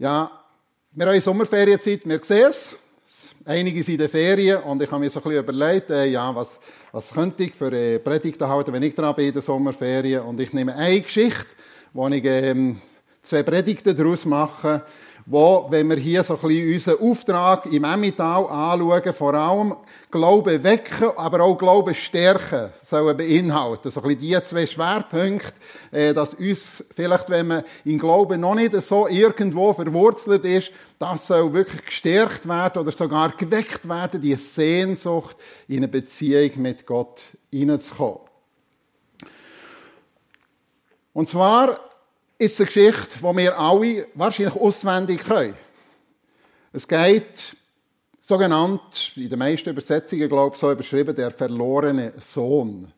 Ja, wir haben Sommerferienzeit, wir sehen es. Einige sind in den Ferien und ich habe mir so ein bisschen überlegt, äh, ja, was, was könnte ich für äh, Predigten halten, wenn ich dran bin in den Sommerferien. Und ich nehme eine Geschichte, wo ich ähm, zwei Predigten daraus mache, wo, wenn wir hier so ein bisschen unseren Auftrag im Emmental anschauen, vor allem Glaube wecken, aber auch Glaube stärken sollen beinhalten. So ein bisschen die zwei Schwerpunkte, äh, dass uns vielleicht, wenn man in Glauben noch nicht so irgendwo verwurzelt ist, das soll wirklich gestärkt werden oder sogar geweckt werden, die Sehnsucht, in eine Beziehung mit Gott hineinzukommen. Und zwar ist eine Geschichte, die wir alle wahrscheinlich auswendig können. Es geht sogenannt, in den meisten Übersetzungen, glaube ich, so überschrieben, der verlorene Sohn.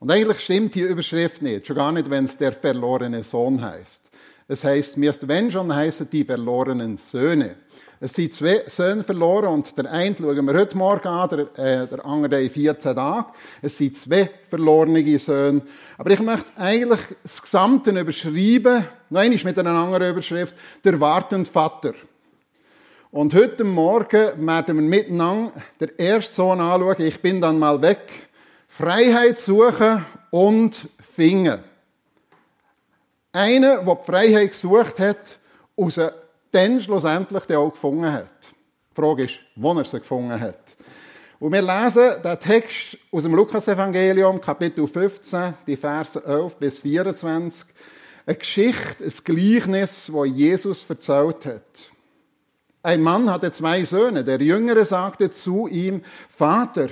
Und eigentlich stimmt die Überschrift nicht, schon gar nicht, wenn es der verlorene Sohn heißt. Es heißt, müsste wenn schon heißen die verlorenen Söhne. Es sind zwei Söhne verloren und der eine schauen wir heute Morgen an, der, äh, der andere in 14 Tagen. Es sind zwei verlorene Söhne. Aber ich möchte eigentlich das Gesamte überschreiben, noch einmal mit einer anderen Überschrift, der wartende Vater. Und heute Morgen werden wir miteinander den ersten Sohn anschauen. Ich bin dann mal weg. Freiheit suchen und finden. Einer, der die Freiheit gesucht hat, aus dann schlussendlich auch gefunden hat. Die Frage ist, wo er sie gefunden hat. Und wir lesen den Text aus dem Lukas-Evangelium, Kapitel 15, die Verse 11 bis 24. Eine Geschichte, ein Gleichnis, das Jesus erzählt hat. Ein Mann hatte zwei Söhne. Der Jüngere sagte zu ihm, Vater,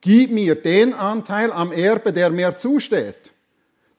gib mir den Anteil am Erbe, der mir zusteht.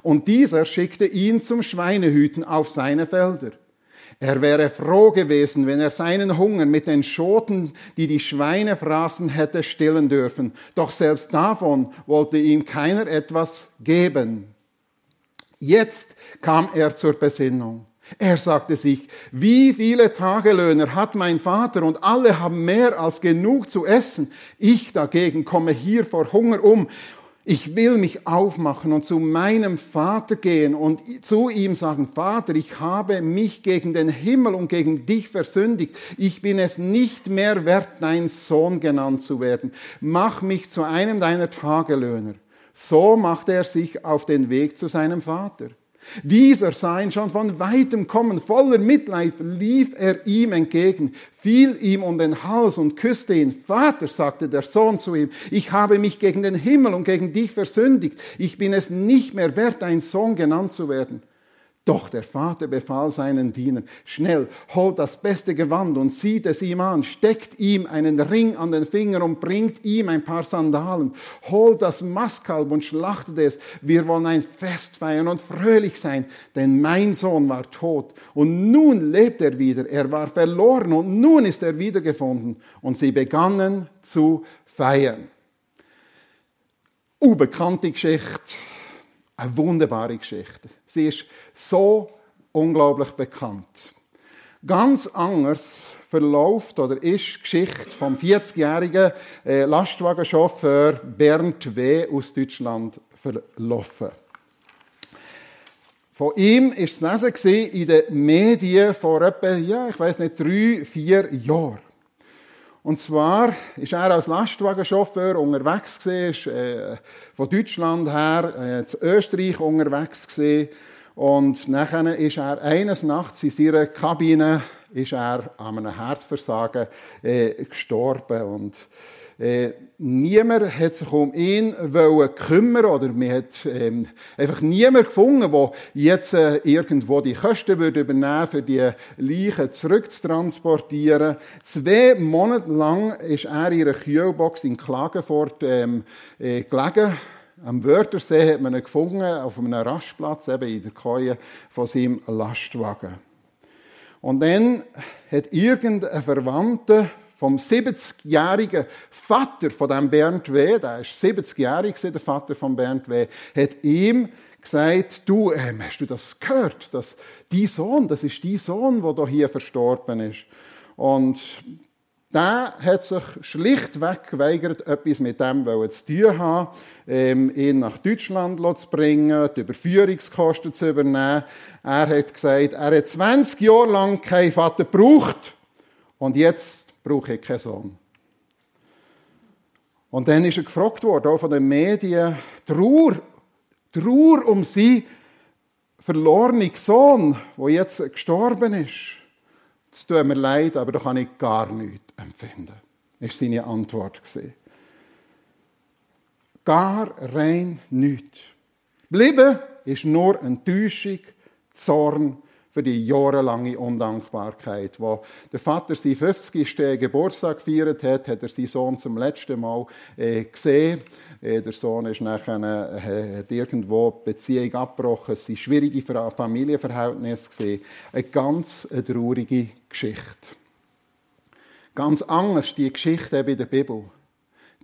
und dieser schickte ihn zum Schweinehüten auf seine Felder. Er wäre froh gewesen, wenn er seinen Hunger mit den Schoten, die die Schweine fraßen, hätte stillen dürfen. Doch selbst davon wollte ihm keiner etwas geben. Jetzt kam er zur Besinnung. Er sagte sich, wie viele Tagelöhner hat mein Vater und alle haben mehr als genug zu essen. Ich dagegen komme hier vor Hunger um ich will mich aufmachen und zu meinem Vater gehen und zu ihm sagen, Vater, ich habe mich gegen den Himmel und gegen dich versündigt. Ich bin es nicht mehr wert, dein Sohn genannt zu werden. Mach mich zu einem deiner Tagelöhner. So machte er sich auf den Weg zu seinem Vater. Dieser sah ihn schon von weitem kommen, voller Mitleid lief er ihm entgegen, fiel ihm um den Hals und küsste ihn. Vater, sagte der Sohn zu ihm, ich habe mich gegen den Himmel und gegen dich versündigt, ich bin es nicht mehr wert, ein Sohn genannt zu werden. Doch der Vater befahl seinen Dienern, schnell, holt das beste Gewand und zieht es ihm an, steckt ihm einen Ring an den Finger und bringt ihm ein paar Sandalen, holt das Mastkalb und schlachtet es. Wir wollen ein Fest feiern und fröhlich sein, denn mein Sohn war tot und nun lebt er wieder. Er war verloren und nun ist er wiedergefunden. Und sie begannen zu feiern. Unbekannte Geschichte eine wunderbare Geschichte. Sie ist so unglaublich bekannt. Ganz anders verläuft oder ist die Geschichte vom 40-jährigen äh, Lastwagenchauffeur Bernd W. aus Deutschland verlaufen. Von ihm war es lesen in den Medien vor etwa, ja, ich weiß nicht, drei, vier Jahren. Und zwar ist er als Lastwagenchauffeur unterwegs gewesen, äh, von Deutschland her äh, zu Österreich unterwegs gewesen. Und nachher ist er eines Nachts in seiner Kabine ist er an einem Herzversagen äh, gestorben. Und äh, niemand hat sich um ihn wollen kümmern oder man hat ähm, einfach niemand gefunden, der jetzt äh, irgendwo die Kosten würde übernehmen für die Leichen zurückzutransportieren. Zwei Monate lang ist er in einer Kühlbox in Klagenfurt ähm, äh, gelegen. Am Wörthersee hat man ihn gefunden, auf einem Rastplatz, eben in der Keue von seinem Lastwagen. Und dann hat irgendein Verwandter vom 70-jährigen Vater von dem Bernd W., der ist 70-jährig, der Vater von Bernd W., hat ihm gesagt, du, ähm, hast du das gehört, dass die Sohn, das ist die Sohn, der hier verstorben ist. Und der hat sich schlichtweg geweigert, etwas mit dem zu tun haben, ähm, ihn nach Deutschland zu bringen, die Überführungskosten zu übernehmen. Er hat gesagt, er hat 20 Jahre lang keinen Vater gebraucht und jetzt brauche ich keinen Sohn. Und dann ist er gefragt worden, auch von den Medien, Trauer, Trauer um seinen verlorenen Sohn, der jetzt gestorben ist. Das tut mir leid, aber da kann ich gar nichts empfinden. Das war seine Antwort. Gar rein nichts. Bleiben ist nur Enttäuschung, Zorn für die jahrelange Undankbarkeit. Wo der Vater seinen 50. Geburtstag gefeiert hat, hat er seinen Sohn zum letzten Mal äh, gesehen. Äh, der Sohn ist nachher, äh, hat irgendwo die Beziehung abgebrochen. Es waren schwierige Familienverhältnisse. Eine ganz eine traurige Geschichte. Ganz anders die Geschichte in der Bibel.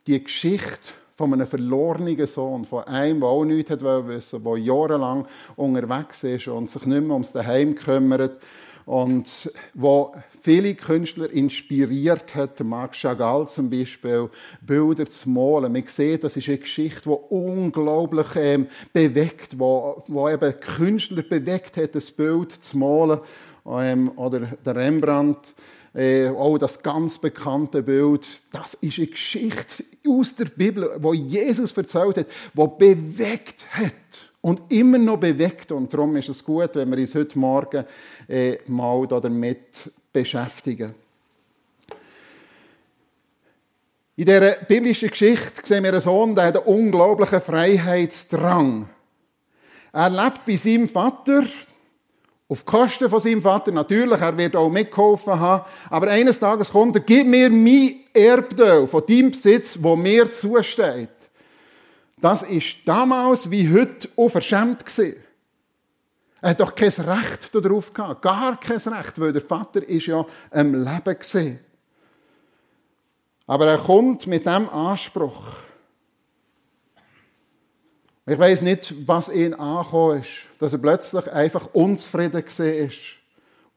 Die Geschichte von einem verlorenen Sohn, von einem, der auch nichts wissen der jahrelang unterwegs ist und sich nicht mehr ums Daheim kümmert und wo viele Künstler inspiriert hat, Marc Chagall zum Beispiel, Bilder zu malen. Man sieht, das ist eine Geschichte, die unglaublich ähm, bewegt, wo, wo eben Künstler bewegt hat, das Bild zu malen. Ähm, oder der Rembrandt äh, auch das ganz bekannte Bild, das ist eine Geschichte aus der Bibel, wo Jesus erzählt hat, wo bewegt hat und immer noch bewegt. Und darum ist es gut, wenn wir uns heute Morgen äh, mal damit beschäftigen. In dieser biblischen Geschichte sehen wir einen Sohn, der hat einen unglaublichen Freiheitsdrang. Er lebt bei seinem Vater, auf Kosten von seinem Vater, natürlich, er wird auch mitgeholfen haben. Aber eines Tages kommt er, gib mir mein Erbteil von deinem Besitz, wo mir zusteht. Das ist damals wie heute auch verschämt gewesen. Er hat doch kein Recht darauf gehabt. Gar kein Recht, weil der Vater ist ja am Leben gesehen. Aber er kommt mit dem Anspruch. Ich weiß nicht, was ihn angekommen ist, dass er plötzlich einfach unzufrieden ist.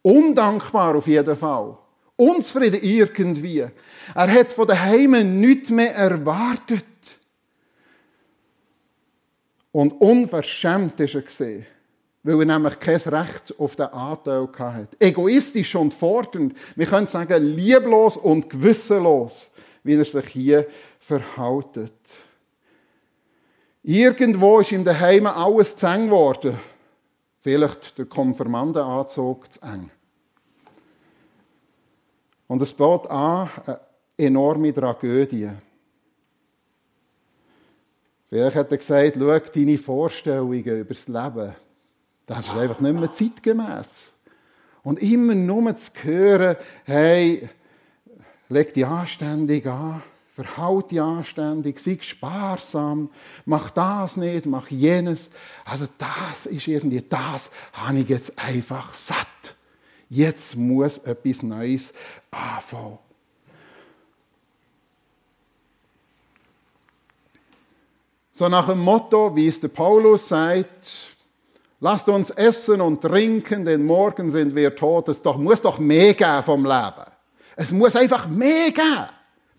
Undankbar auf jeden Fall. Unzufrieden irgendwie. Er hat von daheim nichts mehr erwartet. Und unverschämt ist er gesehen, weil er nämlich kein Recht auf den Anteil hatte. Egoistisch und fordernd, wir können sagen, lieblos und gewissenlos, wie er sich hier verhaltet. Irgendwo ist ihm daheim alles zu eng geworden. Vielleicht der Konfirmandenanzug zu eng. Und es bot an eine enorme Tragödie. Vielleicht hat er gesagt, schau, deine Vorstellungen über das Leben, das ist einfach nicht mehr zeitgemäß. Und immer nur zu hören, hey, leg dich anständig an, verhaut dich anständig, sei sparsam, mach das nicht, mach jenes. Also das ist irgendwie, das habe ich jetzt einfach satt. Jetzt muss etwas Neues anfangen. So nach dem Motto, wie es der Paulus sagt, lasst uns essen und trinken, denn morgen sind wir tot. Es muss doch mehr geben vom Leben. Es muss einfach mehr geben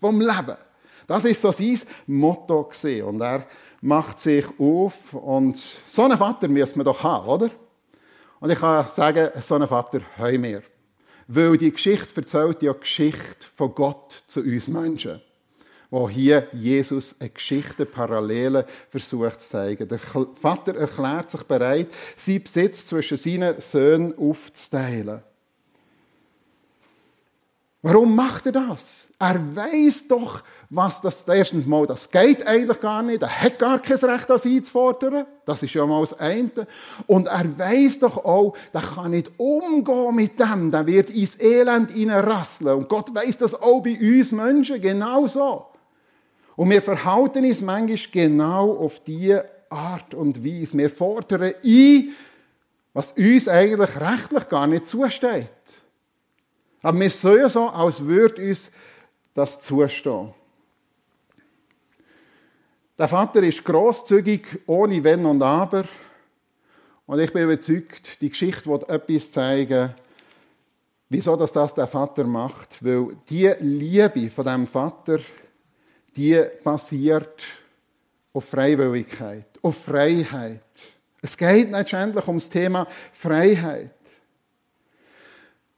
vom Leben. Das ist so sein Motto gewesen. Und er macht sich auf und so einen Vater müssen wir doch haben, oder? Und ich kann sagen, so einen Vater haben wir. Weil die Geschichte erzählt ja die Geschichte von Gott zu uns Menschen. Wo hier Jesus eine Geschichte Parallele versucht zu zeigen. Der Vater erklärt sich bereit, seinen Besitz zwischen seinen Söhnen aufzuteilen. Warum macht er das? Er weiß doch, was das erstens mal, das geht eigentlich gar nicht. Er hat gar kein Recht, das einzufordern. Das ist ja mal das eine. Und er weiß doch auch, der kann nicht umgehen mit dem. Der wird ins Elend hineinrasseln. Und Gott weiß das auch bei uns Menschen genauso. Und wir verhalten uns manchmal genau auf diese Art und Weise. Wir fordern ein, was uns eigentlich rechtlich gar nicht zusteht. Aber wir sollen so, als würde uns das zustehen. Der Vater ist großzügig, ohne Wenn und Aber. Und ich bin überzeugt, die Geschichte wird etwas zeigen, wieso das, das der Vater macht. Weil die Liebe von dem Vater, die basiert auf Freiwilligkeit, auf Freiheit. Es geht letztendlich ums Thema Freiheit.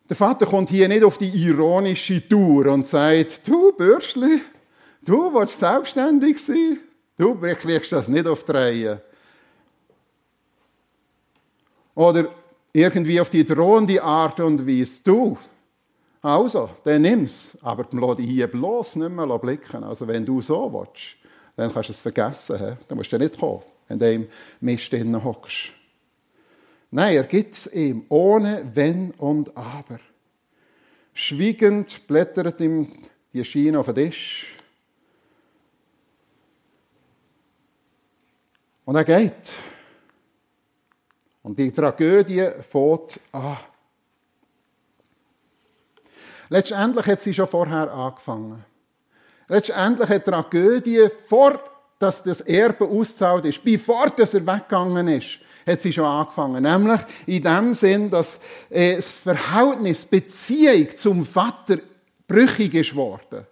Der Vater kommt hier nicht auf die ironische Tour und sagt, du Bürschli, du willst selbstständig sein, du kriegst das nicht auf die Reihe. Oder irgendwie auf die drohende Art und Weise, du, also, dann nimm's, aber lass dich hier bloß nicht mehr blicken. Also wenn du so willst, dann kannst du es vergessen. He? Dann musst du nicht kommen, wenn du im Mist hockst. Nein, er gibt es ihm, ohne Wenn und Aber. Schwiegend blättert ihm die Schiene auf den Tisch. Und er geht. Und die Tragödie fängt an. Letztendlich hat sie schon vorher angefangen. Letztendlich hat die Tragödie, vor dass das Erbe ausgezahlt ist, bevor dass er weggegangen ist, hat sie schon angefangen. Nämlich in dem Sinn, dass äh, das Verhältnis, Beziehung zum Vater brüchig ist worden.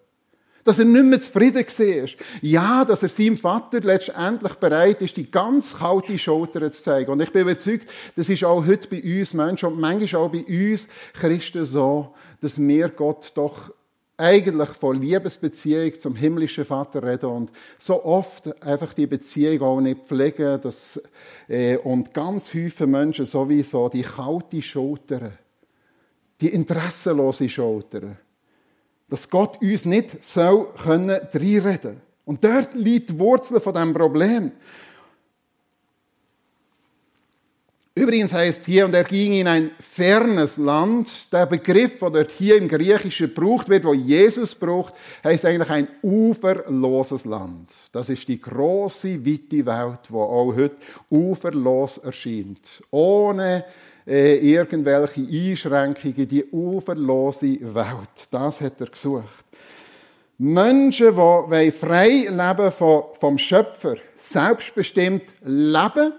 Dass er nicht mehr zufrieden war. Ja, dass er seinem Vater letztendlich bereit ist, die ganz kalte Schulter zu zeigen. Und ich bin überzeugt, das ist auch heute bei uns Menschen und manchmal auch bei uns Christen so, dass wir Gott doch eigentlich von Liebesbeziehung zum himmlischen Vater reden und so oft einfach die Beziehung auch nicht pflegen dass, äh, und ganz häufig Menschen sowieso die kalte Schulter, die interessenlose Schulter, dass Gott uns nicht so können reinreden Und dort liegt die Wurzel von dem Problem. Übrigens heißt hier, und er ging in ein fernes Land. Der Begriff, der dort hier im Griechischen gebraucht wird, wo Jesus braucht, heißt eigentlich ein uferloses Land. Das ist die große, weite Welt, wo auch heute uferlos erscheint. Ohne äh, irgendwelche Einschränkungen, die uferlose Welt. Das hat er gesucht. Menschen, die frei leben vom Schöpfer, selbstbestimmt leben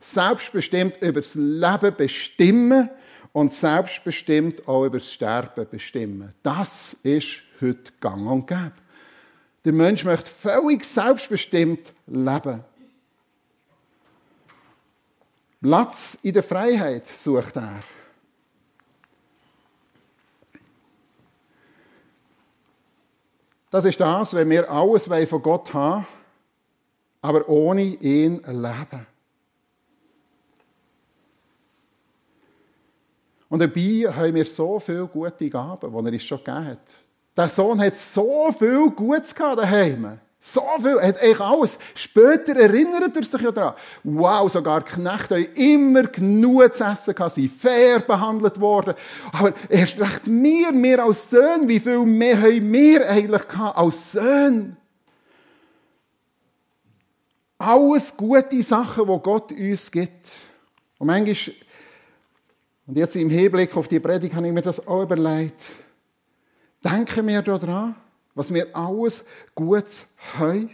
selbstbestimmt über das Leben bestimmen und selbstbestimmt auch über das Sterben bestimmen. Das ist heute gang und gäbe. Der Mensch möchte völlig selbstbestimmt leben. Platz in der Freiheit sucht er. Das ist das, wenn wir alles von Gott haben, aber ohne ihn leben. Und dabei haben wir so viele gute Gaben, die er uns schon gegeben hat. Der Sohn hat so viel Gutes gehabt daheim. So viel, er hat eigentlich alles. Später erinnert er sich ja daran. Wow, sogar Knechte haben immer genug zu essen gehabt, sind fair behandelt worden. Aber erst recht wir, wir als Söhne, wie viel mehr haben wir eigentlich gehabt als Söhne? Alles gute Sachen, die Gott uns gibt. Und manchmal und jetzt im Hinblick auf die Predigt habe ich mir das auch überlegt. Denken wir daran, was wir alles Gutes haben.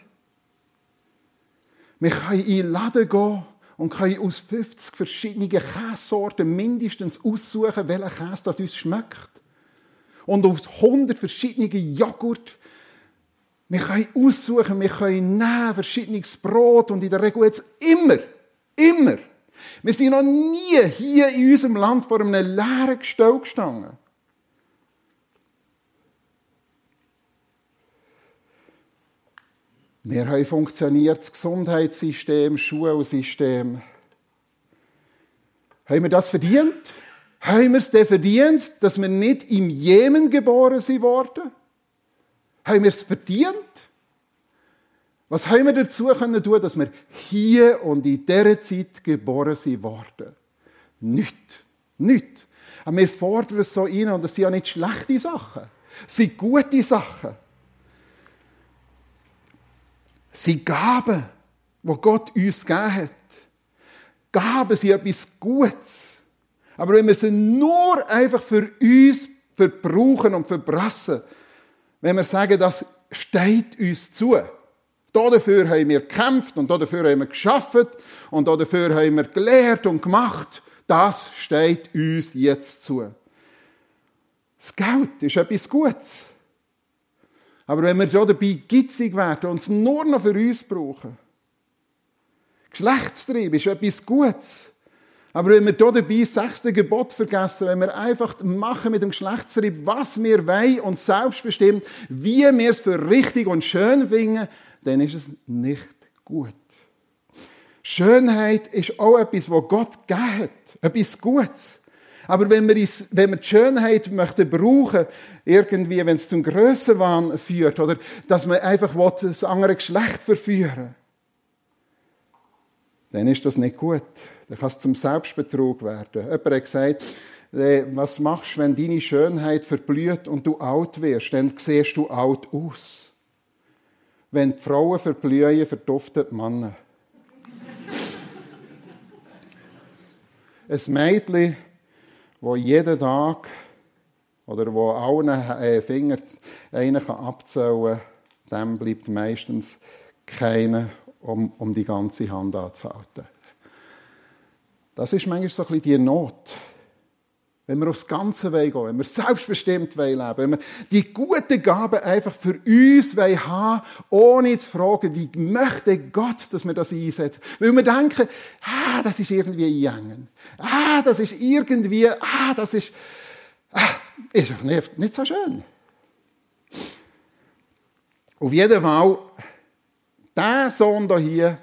Wir können in den Laden gehen und können aus 50 verschiedenen Käsesorten mindestens aussuchen, welcher Käse das uns schmeckt. Und aus 100 verschiedenen Joghurt. Wir können aussuchen, wir können nehmen, verschiedenes Brot und in der Regel jetzt immer, immer wir sind noch nie hier in unserem Land vor einem leeren Gestell gestanden. Wir haben funktioniertes Gesundheitssystem, Schulsystem. Haben wir das verdient? Haben wir es denn verdient, dass wir nicht im Jemen geboren sind worden? Haben wir es verdient? Was haben wir dazu können tun, dass wir hier und in dieser Zeit geboren sind worden? Nicht. Nicht. Aber wir fordern es so ein und das sind ja nicht schlechte Sachen. Es sind gute Sachen. Es sind Gaben, die Gott uns gegeben hat. Gaben sind etwas Gutes. Aber wenn wir sie nur einfach für uns verbrauchen und verbrassen, wenn wir sagen, das steht uns zu. Dafür haben wir gekämpft und dafür haben wir geschafft und dafür haben wir gelehrt und gemacht. Das steht uns jetzt zu. Das Geld ist etwas Gutes. Aber wenn wir dabei gitzig werden und es nur noch für uns brauchen, Geschlechtstrieb ist etwas Gutes. Aber wenn wir hier dabei das sechste Gebot vergessen, wenn wir einfach machen mit dem Geschlechtstrieb, was wir wollen und selbstbestimmt, wie wir es für richtig und schön finden, dann ist es nicht gut. Schönheit ist auch etwas, was Gott gegeben hat. Etwas Gutes. Aber wenn wir, wenn wir die Schönheit möchten brauchen, irgendwie, wenn es zum Grössenwahn führt, oder dass man einfach das andere Geschlecht verführen dann ist das nicht gut. Dann kann es zum Selbstbetrug werden. Jemand hat gesagt, was machst du, wenn deine Schönheit verblüht und du alt wirst? Dann siehst du alt aus. Wenn die Frauen verblühen, verduften die Männer. Ein Mädchen, das jeden Tag oder wo allen äh, Finger einen abzählen kann, dem bleibt meistens keiner, um, um die ganze Hand anzuhalten. Das ist manchmal so ein bisschen die Not. Wenn wir aufs ganze gehen, wenn wir selbstbestimmt leben wollen, wenn wir die guten Gaben einfach für uns haben ohne zu fragen, wie möchte Gott, dass wir das einsetzen. Weil wir denken, ah, das ist irgendwie einengen. Ah, das ist irgendwie, ah, das ist, ah, ist doch nicht, nicht so schön. Auf jeden Fall, der Sohn hier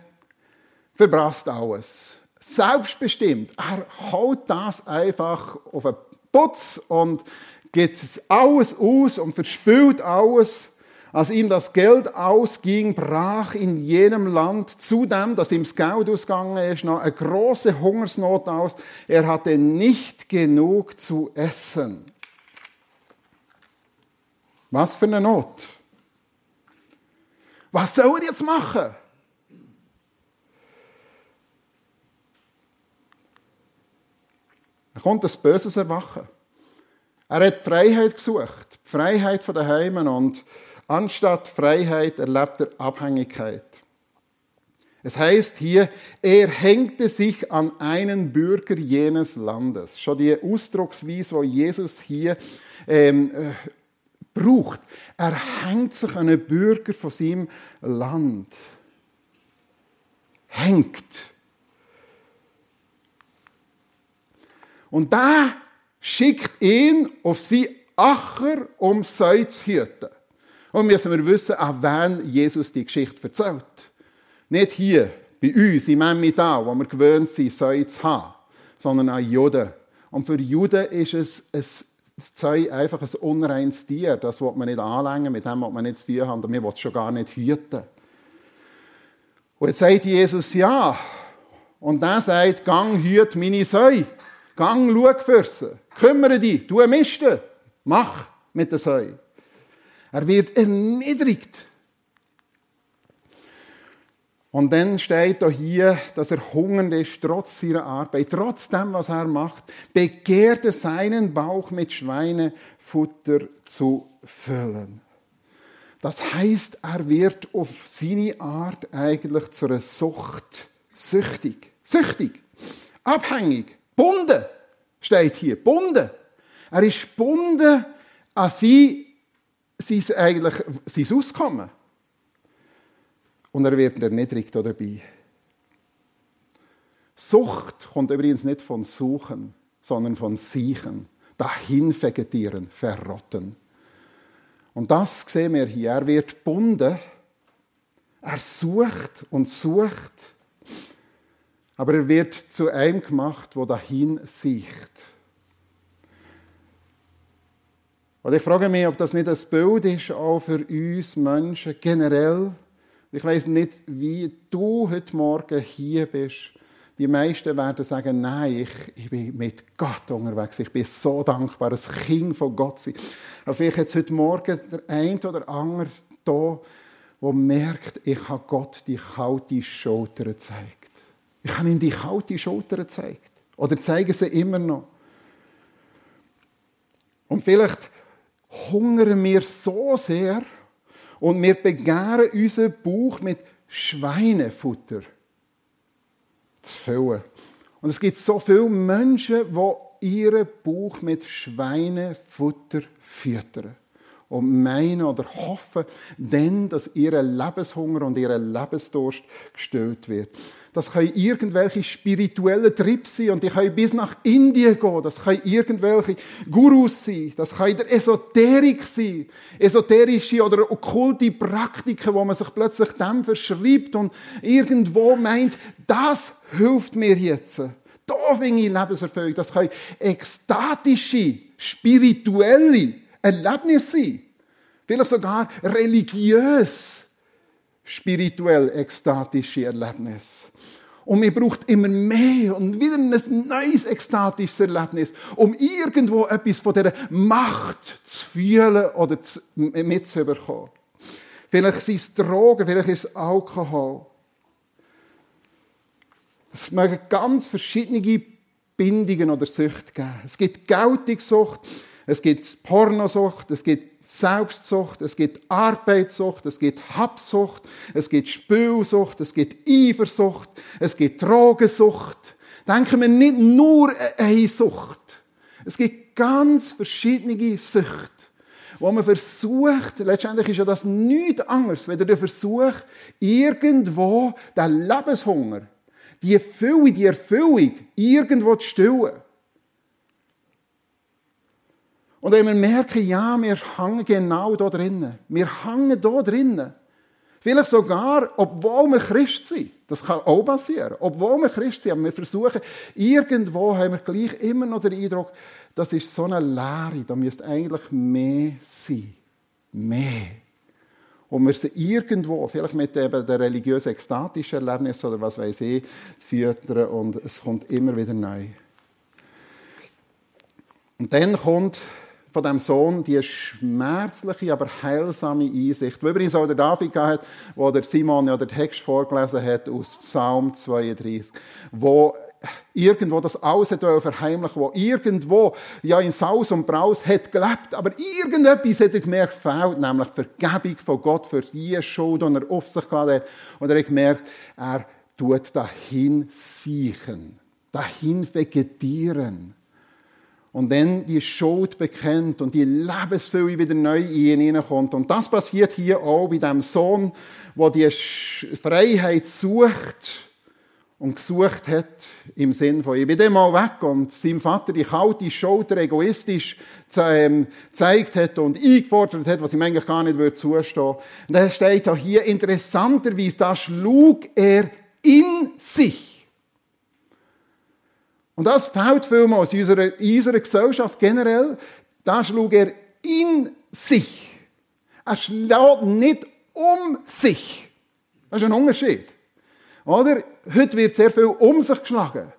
verbrasst alles selbstbestimmt. Er haut das einfach auf den Putz und geht alles aus und verspült alles. Als ihm das Geld ausging, brach in jenem Land zudem, dass ihm das Geld ausgegangen ist, noch eine große Hungersnot aus. Er hatte nicht genug zu essen. Was für eine Not. Was soll er jetzt machen? Da kommt das Böses Erwachen. Er hat Freiheit gesucht, die Freiheit von den Heimen und anstatt Freiheit erlebt er Abhängigkeit. Es heißt hier, er hängte sich an einen Bürger jenes Landes. Schon die Ausdrucksweise, wo Jesus hier ähm, äh, braucht. Er hängt sich an einen Bürger von seinem Land. Hängt. Und da schickt ihn auf sie Acher, um Säu zu hüten. Und müssen wir wissen, an wen Jesus die Geschichte erzählt. Nicht hier, bei uns, im Emmental, wo wir gewöhnt sind, Säu zu haben, sondern an Juden. Und für Juden ist es ein Zeu einfach ein unreines Tier. Das will man nicht anlängen, mit dem will man nicht zu tun haben, wir wollen es schon gar nicht hüten. Und jetzt sagt Jesus ja. Und dann sagt, gang hüt meine Säu. Gang, schau für sie. Kümmere dich, tu Misten. Mach mit der Säu. Er wird erniedrigt. Und dann steht da hier, dass er hungernd ist, trotz seiner Arbeit, trotz dem, was er macht, begehrte seinen Bauch mit Schweinefutter zu füllen. Das heißt, er wird auf seine Art eigentlich zu einer Sucht süchtig. Süchtig. Abhängig. Bunden, steht hier. Bunden. Er ist bunden an sein, sein, eigentlich, sein Auskommen. Und er wird erniedrigt dabei. Sucht kommt übrigens nicht von Suchen, sondern von Siechen. Dahin vegetieren, verrotten. Und das sehen wir hier. Er wird bunden. Er sucht und sucht aber er wird zu einem gemacht, wo dahin sieht. Und ich frage mich, ob das nicht ein Bild ist, auch für uns Menschen generell. Ich weiß nicht, wie du heute Morgen hier bist. Die meisten werden sagen, nein, ich, ich bin mit Gott unterwegs. Ich bin so dankbar, ein Kind von Gott zu sein. Aber vielleicht jetzt heute Morgen der ein oder andere da, der merkt, ich habe Gott die kalte Schulter gezeigt. Ich habe ihm die kalte Schulter gezeigt. Oder zeigen sie immer noch. Und vielleicht hungern wir so sehr und wir begehren unseren Bauch mit Schweinefutter zu füllen. Und es gibt so viele Menschen, die ihren Bauch mit Schweinefutter füttern und meinen oder hoffen dann, dass ihr Lebenshunger und ihr Lebensdurst gestillt wird. Das können irgendwelche spirituellen Trips sein und die können bis nach Indien gehen. Das können irgendwelche Gurus sein. Das kann der Esoterik sein. Esoterische oder okkulte Praktiken, wo man sich plötzlich dem verschreibt und irgendwo meint, das hilft mir jetzt. Da finde ich Lebenserfüllung. Das können ekstatische, spirituelle Erlebnisse sein. Vielleicht sogar religiös, spirituell ekstatische Erlebnisse. Und mir braucht immer mehr und wieder ein neues ekstatisches Erlebnis, um irgendwo etwas von dieser Macht zu fühlen oder mitzubekommen. Vielleicht sind es Drogen, vielleicht ist es Alkohol. Es mögen ganz verschiedene Bindungen oder Süchte geben. Es gibt Geltungssucht, es gibt Pornosucht, es gibt Selbstsucht, es gibt Arbeitssucht, es gibt Habsucht, es gibt Spülsucht, es gibt Eifersucht, es gibt Drogensucht. Denken wir nicht nur eine Sucht. Es gibt ganz verschiedene Süchte, wo man versucht, letztendlich ist ja das nichts anderes, wenn der Versuch, irgendwo den Lebenshunger, die Fülle, die Erfüllung irgendwo zu stillen. Und wenn wir merken, ja, wir hängen genau da drinnen. Wir hängen da drinnen. Vielleicht sogar, obwohl wir Christ sind. Das kann auch passieren. Obwohl wir Christ sind, aber wir versuchen, irgendwo haben wir gleich immer noch den Eindruck, das ist so eine Lehre, da müsste eigentlich mehr sein. Mehr. Und wir sind irgendwo, vielleicht mit eben der religiösen ekstatischen Erlebnis oder was weiß ich, zu füttern und es kommt immer wieder neu. Und dann kommt von dem Sohn die schmerzliche, aber heilsame Einsicht, die übrigens auch der David hat, wo der Simon ja den Text vorgelesen hat aus Psalm 32, wo irgendwo das alles hat verheimlichen, wo irgendwo ja in Saus und Braus hat gelebt, aber irgendetwas hat er gemerkt, fehlt, nämlich Vergebung von Gott für die Schuld, die er auf sich geladen hat. Und er hat gemerkt, er tut dahin siechen, dahin vegetieren und dann die Schuld bekennt und die Lebensfülle wieder neu in ihn hineinkommt. Und das passiert hier auch bei dem Sohn, der die Freiheit sucht und gesucht hat im Sinn von, ich bin dann mal weg und seinem Vater die kalte Schulter egoistisch ähm, gezeigt hat und eingefordert hat, was ihm eigentlich gar nicht würde. Und da steht auch hier interessanterweise, da schlug er in sich. Und das fehlt vielmals in unserer, in unserer Gesellschaft generell. Da schlug er in sich. Er schlägt nicht um sich. Das ist ein Unterschied. Oder? Heute wird sehr viel um sich geschlagen.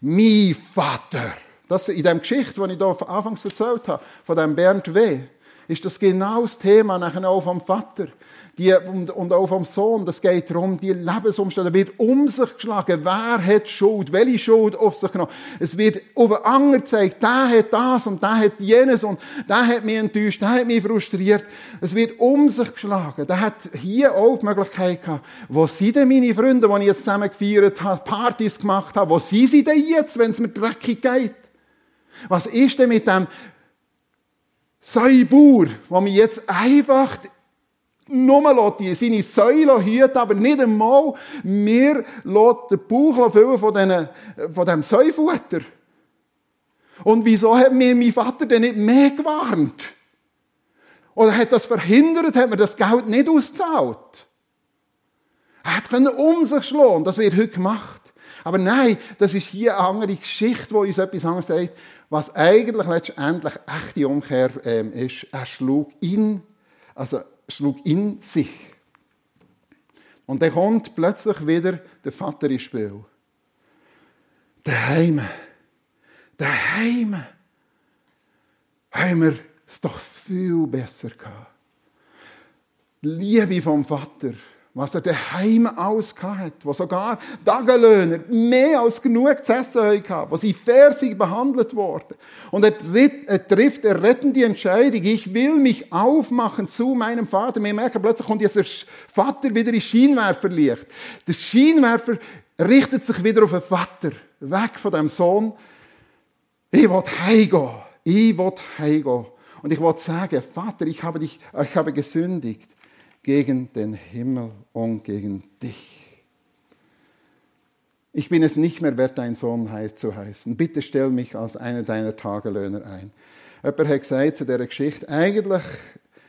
Mein Vater. Das in der Geschichte, die ich hier anfangs erzählt habe, von dem Bernd W., ist das genau das Thema nachher auch vom Vater die, und, und auch vom Sohn. Das geht darum, die Lebensumstände wird um sich geschlagen. Wer hat Schuld? Welche Schuld auf sich genommen? Es wird auf einen anderen gezeigt. Der hat das und der hat jenes und der hat mich enttäuscht, der hat mich frustriert. Es wird um sich geschlagen. Der hat hier auch die Möglichkeit gehabt. Wo sind denn meine Freunde, die ich jetzt zusammen gefeiert habe, Partys gemacht habe? Wo sind sie denn jetzt, wenn es mir dreckig geht? Was ist denn mit dem Säubauer, der mich jetzt einfach nur die, seine Säule hüten, aber nicht einmal mir den Bauch füllen von, diesen, von diesem Säufutter. Und wieso hat mir mein Vater denn nicht mehr gewarnt? Oder hat das verhindert, hat mir das Geld nicht ausgezahlt? Er hat können um sich schlagen, das wird heute gemacht. Aber nein, das ist hier eine andere Geschichte, wo uns etwas anderes sagt, was eigentlich letztendlich echte Umkehr ähm, ist. Er schlug ihn, also schlug in sich. Und dann kommt plötzlich wieder der Vater ins Spiel. Daheim, daheim haben wir es doch viel besser gehabt. Liebe vom Vater, was er daheim alles hat, wo sogar Tagelöhner mehr als genug zu essen hatten, wo sie fair behandelt wurden. Und er, tritt, er trifft eine rettende Entscheidung. Ich will mich aufmachen zu meinem Vater. Wir merken plötzlich kommt dieser Vater wieder in Scheinwerferlicht. Der Scheinwerfer richtet sich wieder auf den Vater, weg von dem Sohn. Ich will heimgehen. Ich will heimgehen. Und ich wollte sagen, Vater, ich habe dich, ich habe gesündigt gegen den Himmel und gegen dich. Ich bin es nicht mehr wert, dein Sohn zu heißen. Bitte stell mich als einer deiner Tagelöhner ein. Jemand hat gesagt zu dieser Geschichte, eigentlich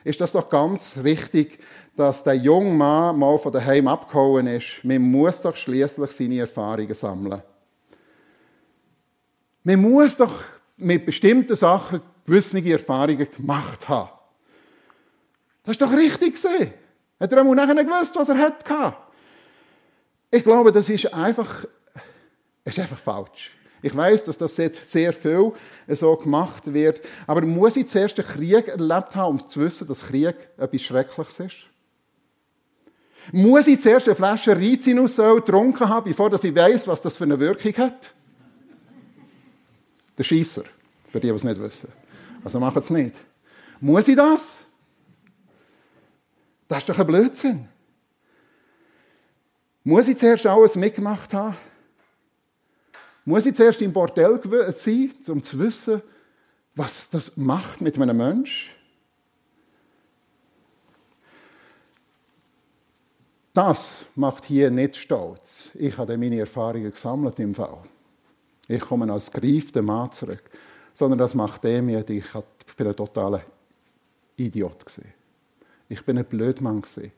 ist das doch ganz richtig, dass der junge Mann mal von daheim abgehauen ist. Man muss doch schließlich seine Erfahrungen sammeln. Man muss doch mit bestimmten Sachen gewisse Erfahrungen gemacht haben. Das ist doch richtig gesehen. Hat er auch nachher gewusst, was er hatte? Ich glaube, das ist einfach, ist einfach falsch. Ich weiß, dass das sehr viel so gemacht wird. Aber muss ich zuerst einen Krieg erlebt haben, um zu wissen, dass Krieg etwas Schreckliches ist? Muss ich zuerst eine Flasche Rizinusöl getrunken haben, bevor ich weiß, was das für eine Wirkung hat? Der Schießer, für die, die es nicht wissen. Also machen es nicht. Muss ich das? Das ist doch ein Blödsinn. Muss ich zuerst alles mitgemacht haben? Muss ich zuerst im Bordell sein, um zu wissen, was das macht mit einem Menschen? Das macht hier nicht stolz. Ich habe meine Erfahrungen gesammelt im Fall. Ich komme als gereifter Mann zurück. Sondern das macht demütig. Ich bin ein totaler Idiot. Gewesen. Ich bin ein Blödmann. Gewesen.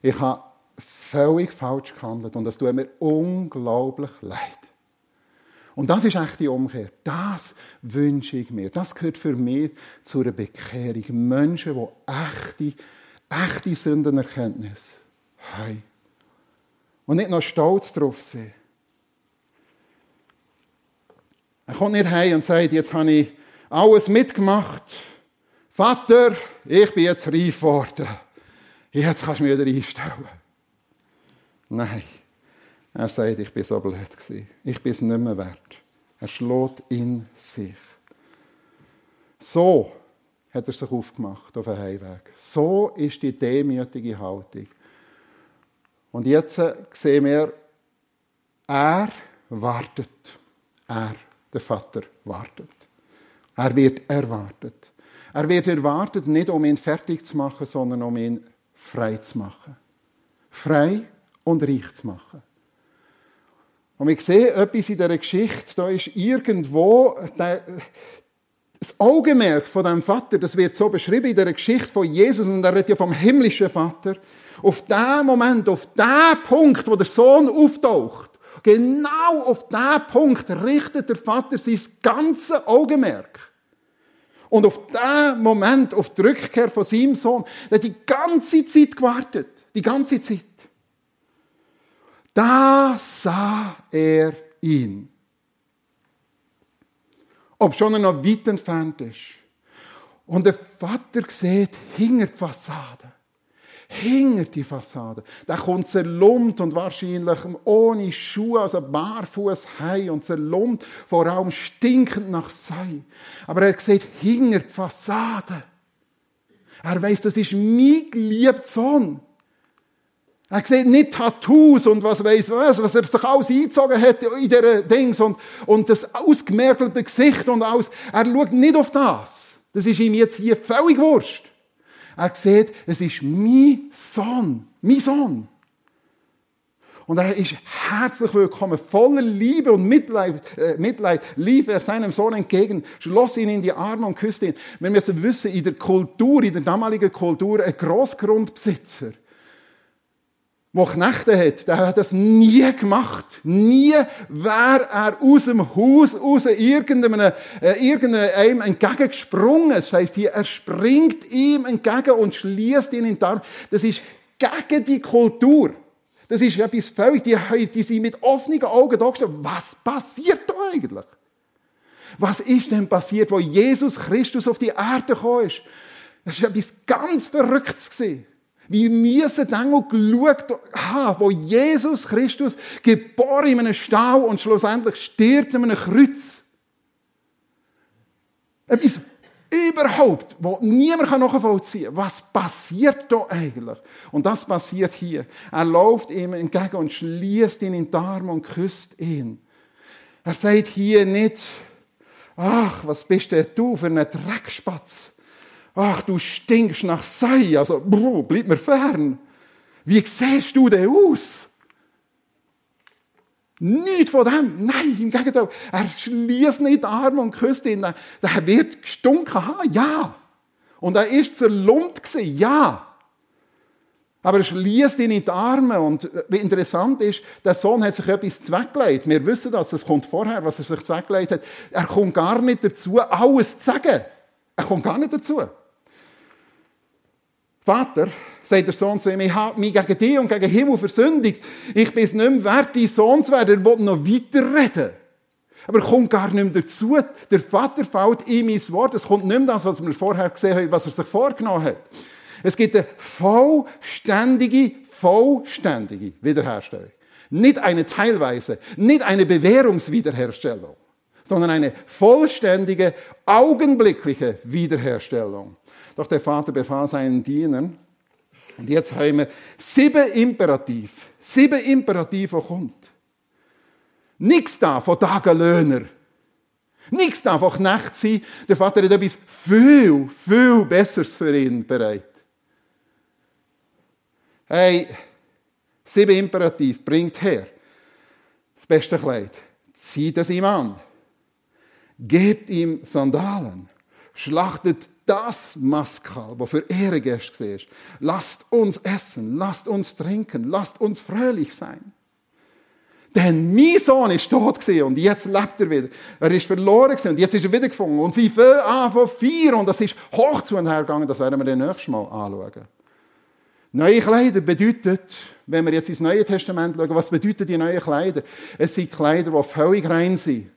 Ich habe völlig falsch gehandelt und das tut mir unglaublich leid. Und das ist echt die Umkehr. Das wünsche ich mir. Das gehört für mich zu einer Bekehrung. Menschen, die echte, echte Sündenerkenntnis haben. Und nicht noch stolz darauf sind. Er kommt nicht heim und sagt, jetzt habe ich alles mitgemacht. Vater, ich bin jetzt reif geworden. Jetzt kannst du mich wieder einstellen. Nein. Er sagt, ich bin so blöd gewesen. Ich bin es nicht mehr wert. Er schlägt in sich. So hat er sich aufgemacht auf den Heimweg. So ist die demütige Haltung. Und jetzt sehen wir, er wartet. Er, der Vater, wartet. Er wird erwartet. Er wird erwartet, nicht um ihn fertig zu machen, sondern um ihn frei zu machen. Frei und reich zu machen. Und ich sehe etwas in dieser Geschichte, da ist irgendwo das Augenmerk von dem Vater, das wird so beschrieben in der Geschichte von Jesus, und er redet ja vom himmlischen Vater, auf den Moment, auf den Punkt, wo der Sohn auftaucht, genau auf den Punkt richtet der Vater sein ganzes Augenmerk. Und auf den Moment, auf die Rückkehr von seinem Sohn, der die ganze Zeit gewartet. Die ganze Zeit. Da sah er ihn. Ob schon er noch weit entfernt ist. Und der Vater sieht hinter die Fassade. Hinter die Fassade. Der kommt zerlumpt und wahrscheinlich ohne Schuhe, also barfuß heim und zerlumpt, vor allem stinkend nach Sei. Aber er sieht hinter die Fassade. Er weiß, das ist mein geliebter Sohn. Er sieht nicht Tattoos und was weiß was, was er sich alles eingezogen hat in diesen Dings und, und das ausgemergelte Gesicht und alles. Er schaut nicht auf das. Das ist ihm jetzt hier völlig wurscht. Er sieht, es ist mein Sohn. Mein Sohn. Und er ist herzlich willkommen, voller Liebe und Mitleid, äh, Mitleid lief er seinem Sohn entgegen, schloss ihn in die Arme und küsste ihn. Wir müssen wissen, in der Kultur, in der damaligen Kultur, ein Großgrundbesitzer, der Knechte hat, der hat das nie gemacht. Nie wäre er aus dem Haus aus irgendeinem, äh, irgendeinem entgegengesprungen. Das heisst, er springt ihm entgegen und schließt ihn in den Arm. Das ist gegen die Kultur. Das ist etwas völlig, die, die sind mit offenen Augen da gestanden. Was passiert da eigentlich? Was ist denn passiert, wo Jesus Christus auf die Erde gekommen ist? Das war etwas ganz Verrücktes. Gewesen. Wie müssen Engel geschaut haben, wo Jesus Christus geboren in einem Stall und schlussendlich stirbt in einem Kreuz. Etwas überhaupt, wo niemand nachvollziehen kann. Was passiert da eigentlich? Und das passiert hier. Er läuft ihm entgegen und schließt ihn in die Arme und küsst ihn. Er sagt hier nicht, ach, was bist denn du für ein Dreckspatz? Ach, du stinkst nach Sei, also bruh, bleib mir fern. Wie siehst du denn aus? Nicht von dem. Nein, im Gegenteil. Er schließt nicht die Arme und küsst ihn. Der wird gestunken haben. Ja. Und er ist zerlumpt gewesen. Ja. Aber er schließt ihn in die Arme. Und wie interessant ist, der Sohn hat sich etwas zweckgelegt. Wir wissen das. Das kommt vorher, was er sich zweckgelegt hat. Er kommt gar nicht dazu, alles zu sagen. Er kommt gar nicht dazu. Vater, sagt der Sohn zu ihm, ich habe mich gegen dich und gegen Himmel versündigt. Ich bin es nicht mehr wert, dein Sohn zu werden. Er will noch weiterreden. Aber er kommt gar nicht mehr dazu. Der Vater fällt ihm ins Wort. Es kommt nicht mehr das, was wir vorher gesehen haben, was er sich vorgenommen hat. Es gibt eine vollständige, vollständige Wiederherstellung. Nicht eine teilweise, nicht eine Bewährungswiederherstellung, sondern eine vollständige, augenblickliche Wiederherstellung. Doch der Vater befahl seinen Dienern, und jetzt haben wir sieben Imperativ, sieben Imperativ, kommt. Nichts da von Tagelöhner. Nichts da von Knecht sein. Der Vater hat etwas viel, viel Besseres für ihn bereit. Hey, sieben Imperativ, bringt her das beste Kleid, zieht es ihm an, gebt ihm Sandalen, schlachtet das Maskal, wo für Ehrengäste war. Lasst uns essen, lasst uns trinken, lasst uns fröhlich sein. Denn mein Sohn ist tot und jetzt lebt er wieder. Er ist verloren und jetzt ist er wieder gefunden. Und sie fangen an von vier und das ist hoch zu und her gegangen. Das werden wir dann nächstes Mal anschauen. Neue Kleider bedeutet, wenn wir jetzt ins Neue Testament schauen, was bedeutet die neuen Kleider? Es sind Kleider, die völlig rein sind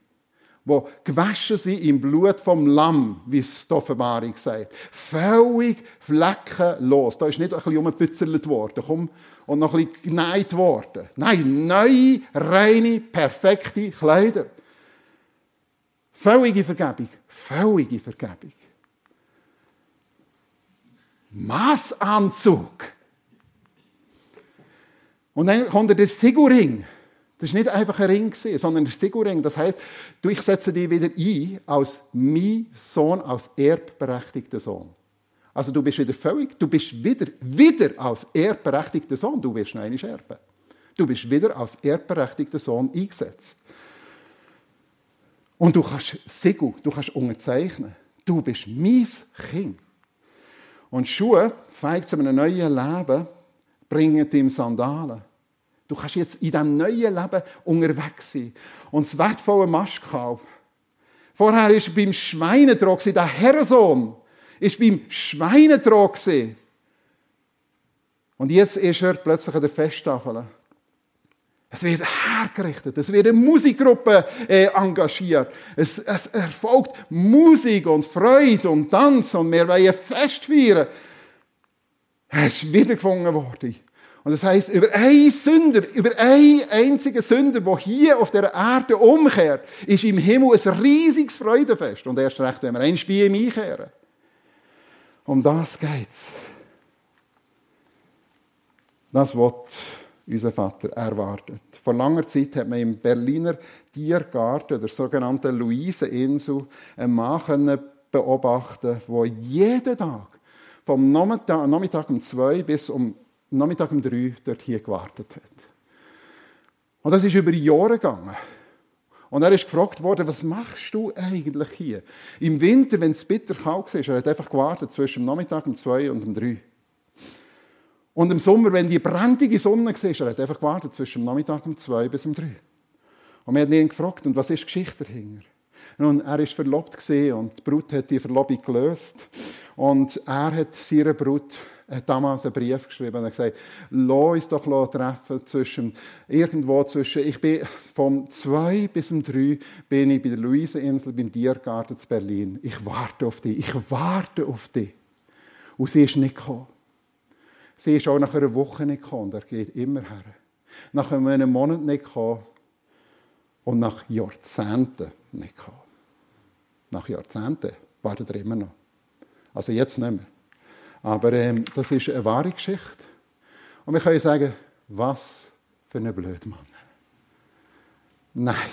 die gewaschen sind im Blut vom Lamm, wie es die Offenbarung sagt. Völlig fleckenlos. Da ist nicht ein bisschen umgepitzelt worden komm, und noch ein bisschen geneigt worden. Nein, neue, reine, perfekte Kleider. Völlige Vergebung. Völlige Vergebung. Massanzug. Und dann kommt der Siguring. Das war nicht einfach ein Ring, sondern ein Siguring. Das heißt, du, ich setze dich wieder ein als mein Sohn, als erbberechtigter Sohn. Also du bist wieder völlig, du bist wieder, wieder als erbberechtigter Sohn, du wirst noch einmal erben. Du bist wieder als erbberechtigter Sohn eingesetzt. Und du kannst Sigu, du kannst unterzeichnen. Du bist mein Kind. Und Schuhe, feigt zu einem neuen Leben, bringen ihm Sandalen. Du kannst jetzt in diesem neuen Leben unterwegs sein. Und das wertvolle Mastkalb. Vorher war er beim Schweinetrog, der Herrensohn war beim Schweinetrog. Und jetzt ist er plötzlich an der Festtafel. Es wird hergerichtet, es wird eine Musikgruppe äh, engagiert. Es, es erfolgt Musik und Freude und Tanz und wir wollen Fest feiern. Er ist wiedergefunden worden. Und das heißt, über einen Sünder, über einen einzigen Sünder, der hier auf der Erde umkehrt, ist im Himmel ein riesiges Freudenfest. Und erst recht, wenn wir ein Spiel einkehren. Um das geht's. Das wird unser Vater erwartet. Vor langer Zeit hat man im Berliner Tiergarten, der sogenannten Luiseninsel, einen Mann beobachten der jeden Tag vom Nachmittag um zwei bis um Nachmittag um drei dort hier gewartet hat. Und das ist über Jahre gegangen. Und er ist gefragt worden, was machst du eigentlich hier? Im Winter, wenn es bitter kalt war, er hat einfach gewartet zwischen dem Nachmittag um zwei und um drei. Und im Sommer, wenn die brennende Sonne war, er hat einfach gewartet zwischen dem Nachmittag um zwei bis um drei. Und wir haben ihn gefragt, und was ist die Geschichte dahinter? Nun, er ist verlobt und die Brut hat die Verlobung gelöst. Und er hat seiner Brut hat damals einen Brief geschrieben und gesagt, lass uns doch treffen zwischen, irgendwo zwischen, ich bin vom 2 bis um 3 bin ich bei der Luiseninsel beim Tiergarten zu Berlin. Ich warte auf dich, ich warte auf dich. Und sie ist nicht gekommen. Sie ist auch nach einer Woche nicht gekommen. Er geht immer her. Nach einem Monat nicht gekommen. Und nach Jahrzehnten nicht gekommen. Nach Jahrzehnten wartet er immer noch. Also jetzt nicht mehr. Aber ähm, das ist eine wahre Geschichte. Und wir können sagen, was für ein Blödmann. Nein,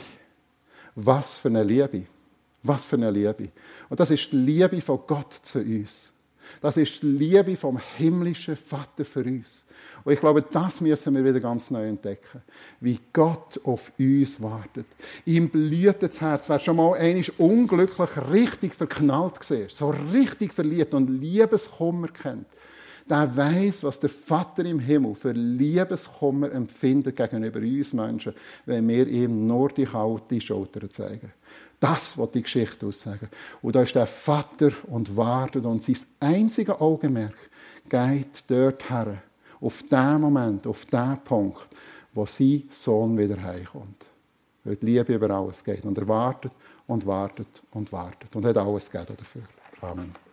was für eine Liebe. Was für eine Liebe. Und das ist die Liebe von Gott zu uns. Das ist die Liebe vom himmlischen Vater für uns. Und ich glaube, das müssen wir wieder ganz neu entdecken. Wie Gott auf uns wartet. Ihm blüht das Herz. Wer schon mal einmal unglücklich richtig verknallt gesehen so richtig verliebt und Liebeskummer kennt, der weiß, was der Vater im Himmel für Liebeskummer empfindet gegenüber uns Menschen, wenn wir ihm nur die kalte Schulter zeigen. Das wird die Geschichte aussagen. Und da ist der Vater und wartet und sein einziger Augenmerk geht dort her, auf den Moment, auf den Punkt, wo sein Sohn wieder heimkommt. Weil die Liebe über alles geht. Und er wartet und wartet und wartet und hat alles gegeben dafür. Amen.